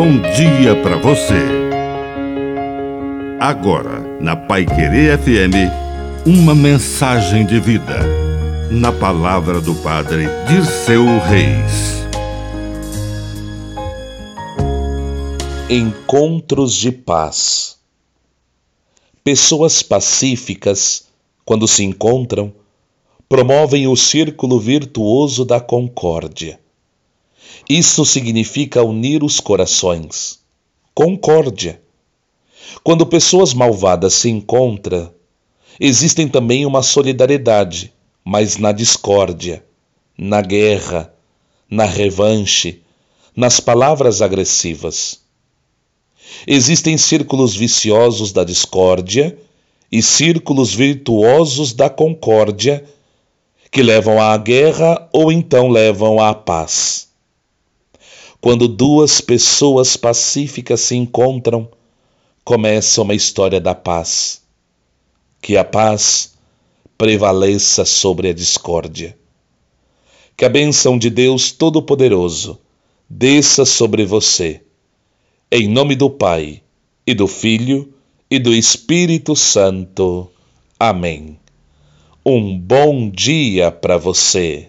bom dia para você. Agora, na Pai Querer FM, uma mensagem de vida. Na palavra do Padre de seu Reis. Encontros de paz. Pessoas pacíficas, quando se encontram, promovem o círculo virtuoso da concórdia isso significa unir os corações. Concórdia. Quando pessoas malvadas se encontram, existem também uma solidariedade, mas na discórdia, na guerra, na revanche, nas palavras agressivas. Existem círculos viciosos da discórdia e círculos virtuosos da concórdia que levam à guerra ou então levam à paz. Quando duas pessoas pacíficas se encontram, começa uma história da paz. Que a paz prevaleça sobre a discórdia. Que a bênção de Deus Todo-Poderoso desça sobre você. Em nome do Pai, e do Filho, e do Espírito Santo. Amém. Um bom dia para você.